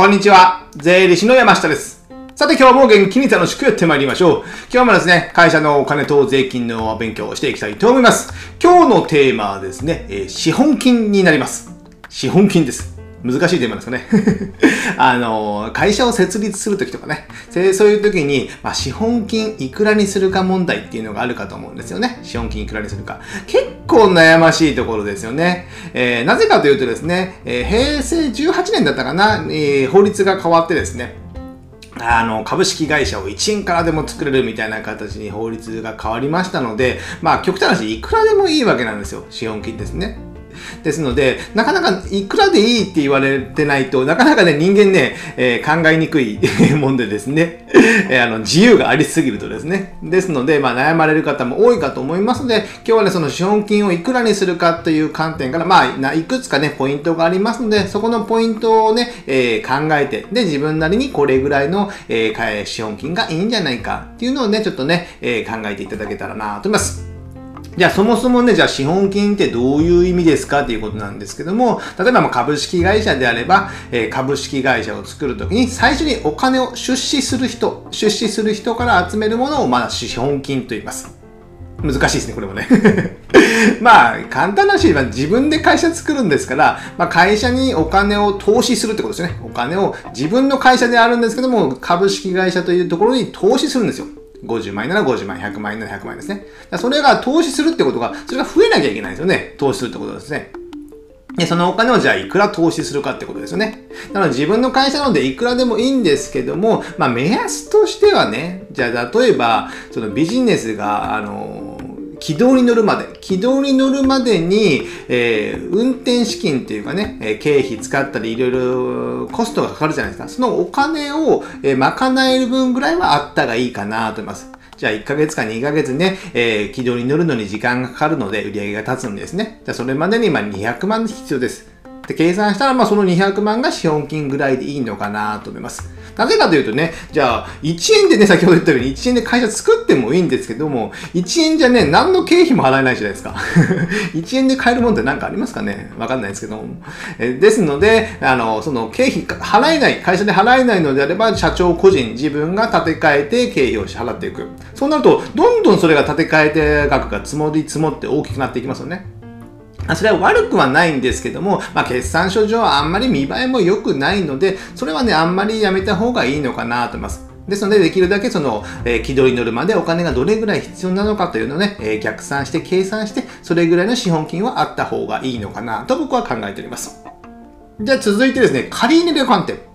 こんにちは。税理士の山下です。さて今日も元気に楽しくやってまいりましょう。今日もですね、会社のお金と税金の勉強をしていきたいと思います。今日のテーマはですね、えー資本金になります。資本金です。難しいテーマですかね。あの、会社を設立するときとかね、そういうときに、まあ、資本金いくらにするか問題っていうのがあるかと思うんですよね。資本金いくらにするか。結構悩ましいところですよね。えーなぜかというとですね、えー平成18年だったかな、えー法律が変わってですね、あの、株式会社を1円からでも作れるみたいな形に法律が変わりましたので、まあ、極端な話、いくらでもいいわけなんですよ。資本金ですね。ですので、なかなかいくらでいいって言われてないとなかなかね、人間ね、えー考えにくいもんでですね、えーあの、自由がありすぎるとですね。ですので、まあ、悩まれる方も多いかと思いますので、今日はね、その資本金をいくらにするかという観点から、まあ、いくつかね、ポイントがありますので、そこのポイントをね、えー考えて、で、自分なりにこれぐらいの、えー資本金がいいんじゃないかっていうのをね、ちょっとね、えー考えていただけたらなと思います。じゃあそもそもね、じゃあ資本金ってどういう意味ですかっていうことなんですけども、例えばま株式会社であれば、えー株式会社を作るときに最初にお金を出資する人、出資する人から集めるものをまあ資本金と言います。難しいですね、これもね。まあ、簡単な話は自分で会社作るんですから、まあ、会社にお金を投資するってことですよね。お金を自分の会社であるんですけども、株式会社というところに投資するんですよ。50万円なら50万円、100万円なら100万円ですね。それが投資するってことが、それが増えなきゃいけないんですよね。投資するってことですね。で、そのお金をじゃあいくら投資するかってことですよね。なので自分の会社なのでいくらでもいいんですけども、まあ目安としてはね、じゃあ例えば、そのビジネスが、あの、軌道に乗るまで、軌道に乗るまでに、えー運転資金っていうかね、え経費使ったりいろいろコストがかかるじゃないですか。そのお金を、え賄える分ぐらいはあったがいいかなと思います。じゃあ1ヶ月か2ヶ月ね、えー軌道に乗るのに時間がかかるので売り上げが立つんですね。じゃあそれまでに今200万必要です。で計算したら、まあ、その200万が資本金ぐらいでいいのかなと思います。なぜかというとね、じゃあ、1円でね、先ほど言ったように、1円で会社作ってもいいんですけども、1円じゃね、何の経費も払えないじゃないですか。1円で買えるもんって何かありますかね？わかんないですけども。えですので、あの、その経費払えない、会社で払えないのであれば、社長個人、自分が立て替えて経費を支払っていく。そうなると、どんどんそれが立て替えて額が積もり積もって大きくなっていきますよね。あそれは悪くはないんですけども、まあ、決算書上はあんまり見栄えも良くないので、それはね、あんまりやめた方がいいのかなと思います。ですので、できるだけその、えー軌道に乗るまでお金がどれぐらい必要なのかというのをね、えー逆算して計算して、それぐらいの資本金はあった方がいいのかなと僕は考えております。じゃあ続いてですね、借入れの観点。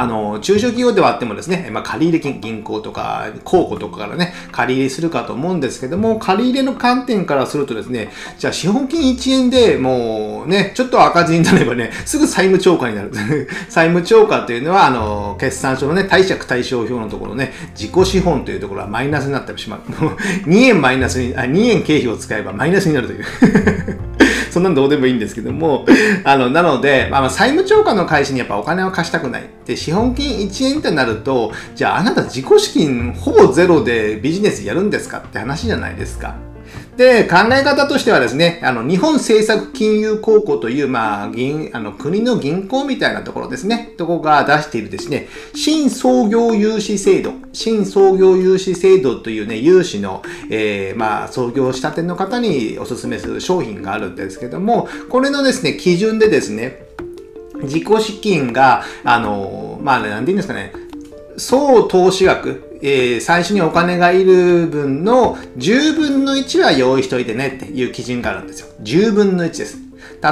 あの、中小企業ではあってもですね、まあ、借入金、銀行とか、公庫とかからね、借入れするかと思うんですけども、借入の観点からするとですね、じゃあ資本金1円でもうね、ちょっと赤字になればね、すぐ債務超過になる。債務超過というのは、あの、決算書のね、貸借対照表のところね、自己資本というところはマイナスになってしまう。もう2円マイナスに、あ、2円経費を使えばマイナスになるという。そんなんどうでもいいんですけども、あの、なので、まあ、債務超過の会社にやっぱお金を貸したくない。で、資本金1円ってなると、じゃああなた自己資金ほぼゼロでビジネスやるんですかって話じゃないですか。で、考え方としてはですね、あの、日本政策金融公庫という、まあ、銀、あの、国の銀行みたいなところですね、とこが出しているですね、新創業融資制度、新創業融資制度というね、融資の、えー、まあ、創業したての方にお勧めする商品があるんですけども、これのですね、基準でですね、自己資金が、あの、まあ、なんて言うんですかね、総投資額、えー最初にお金がいる分の10分の1は用意しといてねっていう基準があるんですよ。10分の1です。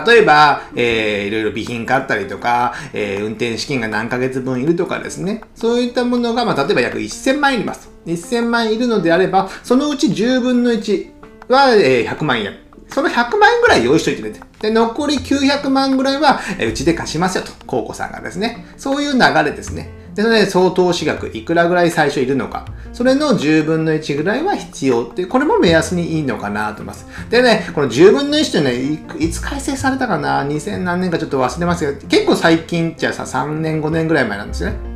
例えば、えーいろいろ備品買ったりとか、えー運転資金が何ヶ月分いるとかですね。そういったものが、まあ、例えば約1000万円います。1000万円いるのであれば、そのうち10分の1は、えー100万円。その100万円ぐらい用意しといてね。で、残り900万ぐらいは、えーうちで貸しますよと、コウコさんがですね。そういう流れですね。で、それで総投資額、いくらぐらい最初いるのか。それの10分の1ぐらいは必要って、これも目安にいいのかなと思います。でね、この10分の1ってね、いいつ改正されたかな ?2000 何年かちょっと忘れますけど、結構最近っちゃさ、3年5年ぐらい前なんですよね。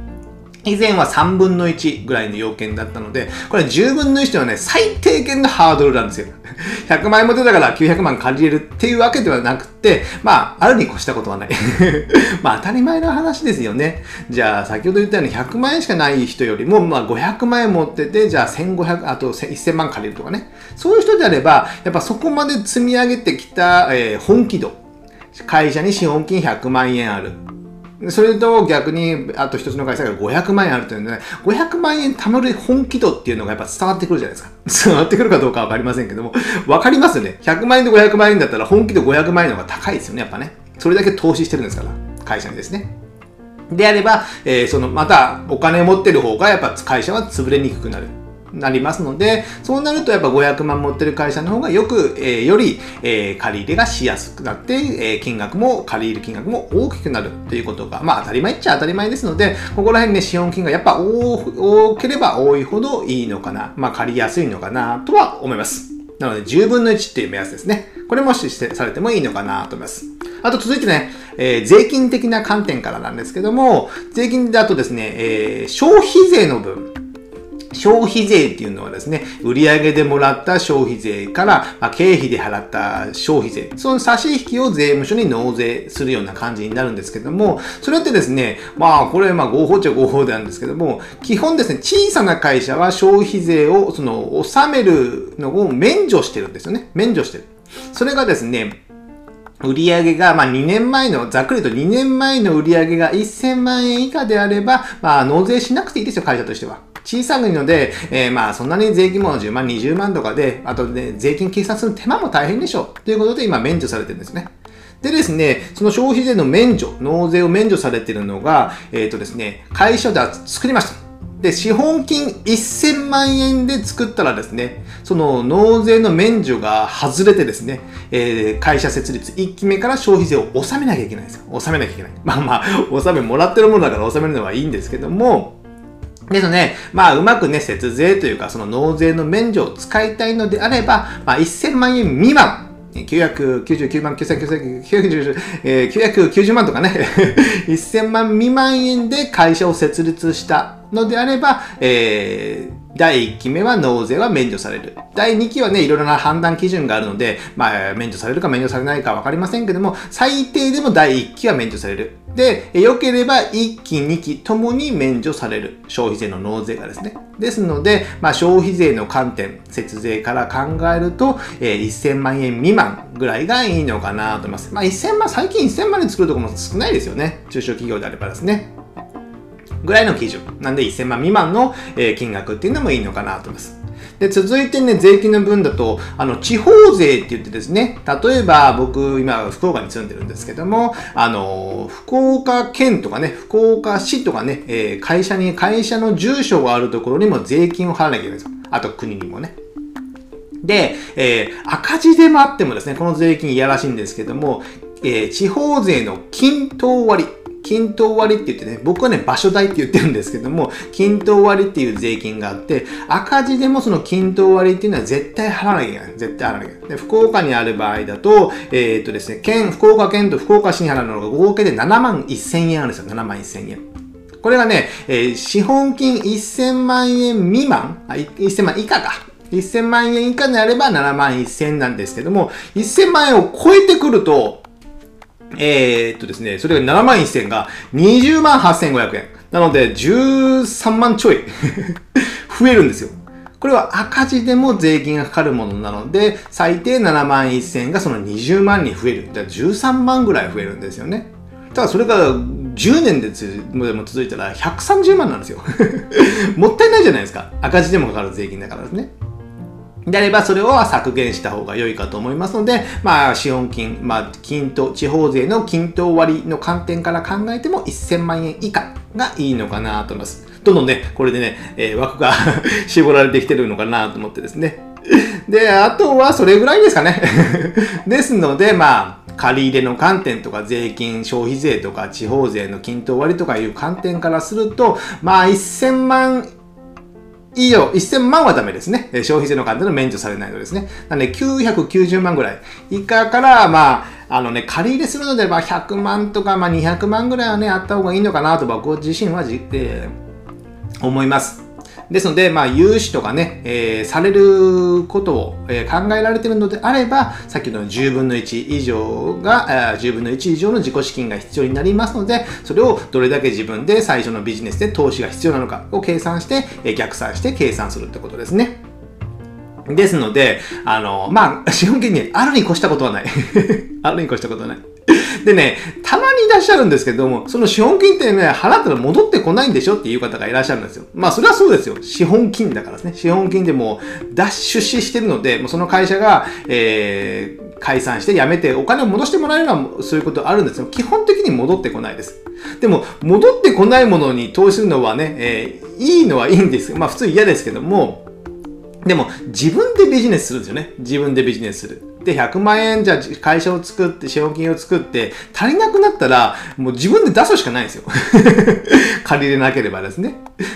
以前は3分の1ぐらいの要件だったので、これ10分の1ではね、最低限のハードルなんですよ。100万円持ってたから900万借りれるっていうわけではなくて、まあ、あるに越したことはない。まあ、当たり前の話ですよね。じゃあ、先ほど言ったように100万円しかない人よりも、まあ、500万円持ってて、じゃあ1500、あと1000万借りるとかね。そういう人であれば、やっぱそこまで積み上げてきた、えー、本気度。会社に資本金100万円ある。それと逆に、あと一つの会社が500万円あるというので、ね、500万円貯まる本気度っていうのがやっぱ伝わってくるじゃないですか。伝わってくるかどうかわかりませんけども、わかりますよね。100万円と500万円だったら本気度500万円の方が高いですよね、やっぱね。それだけ投資してるんですから、会社にですね。であれば、えー、その、またお金を持ってる方がやっぱ会社は潰れにくくなる。なりますので、そうなるとやっぱ500万持ってる会社の方がよく、えー、より、えー、借り入れがしやすくなって、えー、金額も、借り入れ金額も大きくなるということが、まあ当たり前っちゃ当たり前ですので、ここら辺ね、資本金がやっぱ多ければ多いほどいいのかな、まあ借りやすいのかなとは思います。なので、10分の1っていう目安ですね。これもしされてもいいのかなと思います。あと続いてね、えー、税金的な観点からなんですけども、税金だとですね、えー、消費税の分、消費税っていうのはですね、売上でもらった消費税から、まあ、経費で払った消費税、その差し引きを税務署に納税するような感じになるんですけども、それってですね、まあ、これ、まあ、合法っちゃ合法なんですけども、基本ですね、小さな会社は消費税を、その、納めるのを免除してるんですよね。免除してる。それがですね、売上が、まあ、2年前の、ざっくりと2年前の売上が1000万円以下であれば、まあ、納税しなくていいですよ、会社としては。小さいので、えー、まあそんなに税金も10万、20万とかで、あとね、税金計算する手間も大変でしょう。ということで今免除されてるんですね。でですね、その消費税の免除、納税を免除されてるのが、えっ、ー、とですね、会社で作りました。で、資本金1000万円で作ったらですね、その納税の免除が外れてですね、えー、会社設立1期目から消費税を納めなきゃいけないんですよ。納めなきゃいけない。まあまあ、納めもらってるものだから納めるのはいいんですけども、ですね、まあ、うまくね、節税というか、その納税の免除を使いたいのであれば、まあ、1000万円未満、999万、9990、え990万とかね、1000万未満円で会社を設立したのであれば、えー、第1期目は納税は免除される。第2期はね、いろいろな判断基準があるので、まあ、免除されるか免除されないかわかりませんけども、最低でも第1期は免除される。で、良ければ1期、2期ともに免除される。消費税の納税がですね。ですので、まあ、消費税の観点、節税から考えると、えー、1000万円未満ぐらいがいいのかなと思います。まあ、1000万、最近1000万円作るところも少ないですよね。中小企業であればですね。ぐらいの基準。なんで1000万未満の、金額っていうのもいいのかなと思います。で、続いてね、税金の分だと、あの、地方税って言ってですね、例えば僕、今、福岡に住んでるんですけども、あの、福岡県とかね、福岡市とかね、えー、会社に、会社の住所があるところにも税金を払わなきゃいけないんですよ。あと国にもね。で、えー、赤字でもあってもですね、この税金いやらしいんですけども、えー、地方税の均等割。均等割って言ってね、僕はね、場所代って言ってるんですけども、均等割っていう税金があって、赤字でもその均等割っていうのは絶対払わなきゃいけない。絶対払わなきゃいけない。で、福岡にある場合だと、えー、っとですね、県、福岡県と福岡市に払うのが合計で7万1000円あるんですよ。7万1000円。これがね、えー、資本金1000万円未満、あ、1000万以下か。1000万円以下であれば7万1000なんですけども、1000万円を超えてくると、えー、っとですね、それが7万1000が20万8500円。なので、13万ちょい 増えるんですよ。これは赤字でも税金がかかるものなので、最低7万1000がその20万に増える。じゃあ13万ぐらい増えるんですよね。ただそれが10年ででも続いたら130万なんですよ。もったいないじゃないですか。赤字でもかかる税金だからですね。であれば、それを削減した方が良いかと思いますので、まあ、資本金、まあ、均等、地方税の均等割の観点から考えても1000万円以下がいいのかなと思います。どんどんね、これでね、えー、枠が 絞られてきてるのかなと思ってですね。で、あとはそれぐらいですかね。ですので、まあ、借り入れの観点とか税金、消費税とか地方税の均等割とかいう観点からすると、まあ1000万以上、1000万はダメですね。消費税の関係の免除されないのですね。なので、990万ぐらい以下から、まあ、あのね、借り入れするので、まあ、100万とか、まあ、200万ぐらいはね、あった方がいいのかなと、僕自身はじ、えー思います。ですので、まあ、融資とかね、えー、されることを、えー、考えられてるのであれば、さっきの10分の1以上が、えー、10分の1以上の自己資金が必要になりますので、それをどれだけ自分で最初のビジネスで投資が必要なのかを計算して、えー、逆算して計算するってことですね。ですので、あの、まあ、資本金にあるに越したことはない。あるに越したことはない。でね、たまにいらっしゃるんですけども、その資本金ってね、払ったら戻ってこないんでしょ？っていう方がいらっしゃるんですよ。まあ、それはそうですよ。資本金だからですね。資本金でもう、脱出資してるので、もうその会社が、えー、解散して辞めてお金を戻してもらえるのはそういうことあるんですよ。基本的に戻ってこないです。でも、戻ってこないものに投資するのはね、えー、いいのはいいんです。まあ、普通嫌ですけども、でも、自分でビジネスするんですよね。自分でビジネスする。で、100万円じゃ会社を作って、資本金を作って、足りなくなったら、もう自分で出すしかないんですよ。借りれなければですね。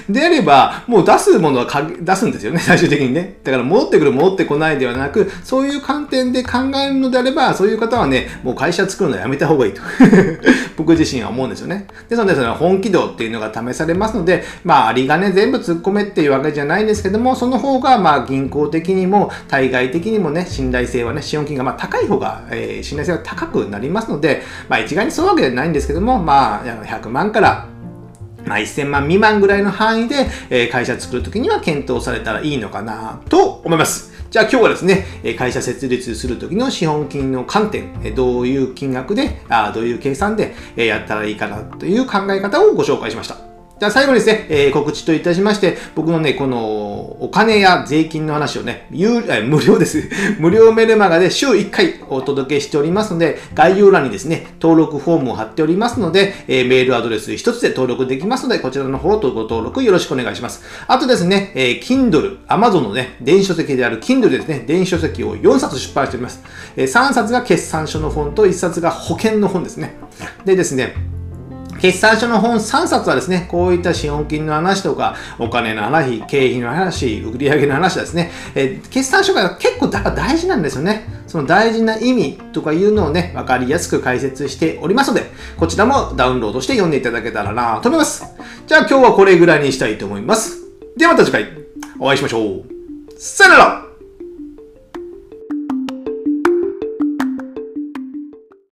であれば、もう出すものは出すんですよね、最終的にね。だから戻ってくる、戻ってこないではなく、そういう観点で考えるのであれば、そういう方はね、もう会社作るのやめた方がいいと。僕自身は思うんですよね。ですので、その本気度っていうのが試されますので、まあ、ありがね、全部突っ込めっていうわけじゃないんですけども、その方が、まあ、銀行的にも、対外的にもね、信頼性はね、資本金がまあ高い方が、えー、信頼性は高くなりますので、まあ、一概にそういうわけじゃないんですけども、まあ、100万からまあ、1000万未満ぐらいの範囲で、えー、会社作るときには検討されたらいいのかなと思います。じゃあ今日はですね、会社設立するときの資本金の観点、どういう金額で、あどういう計算でやったらいいかなという考え方をご紹介しました。じゃあ最後にですね、えー、告知といたしまして、僕のね、このお金や税金の話をね、有え無料です。無料メルマガで週1回お届けしておりますので、概要欄にですね、登録フォームを貼っておりますので、えー、メールアドレス1つで登録できますので、こちらの方とご登録よろしくお願いします。あとですね、えー、Kindle、Amazon のね、電子書籍である Kindle ですね、電子書籍を4冊出版しております。えー、3冊が決算書の本と1冊が保険の本ですね。でですね、決算書の本3冊はですね、こういった資本金の話とか、お金の話、経費の話、売上の話ですね、えー、決算書が結構だから大事なんですよね。その大事な意味とかいうのをね、わかりやすく解説しておりますので、こちらもダウンロードして読んでいただけたらなと思います。じゃあ今日はこれぐらいにしたいと思います。ではまた次回お会いしましょう。さよなら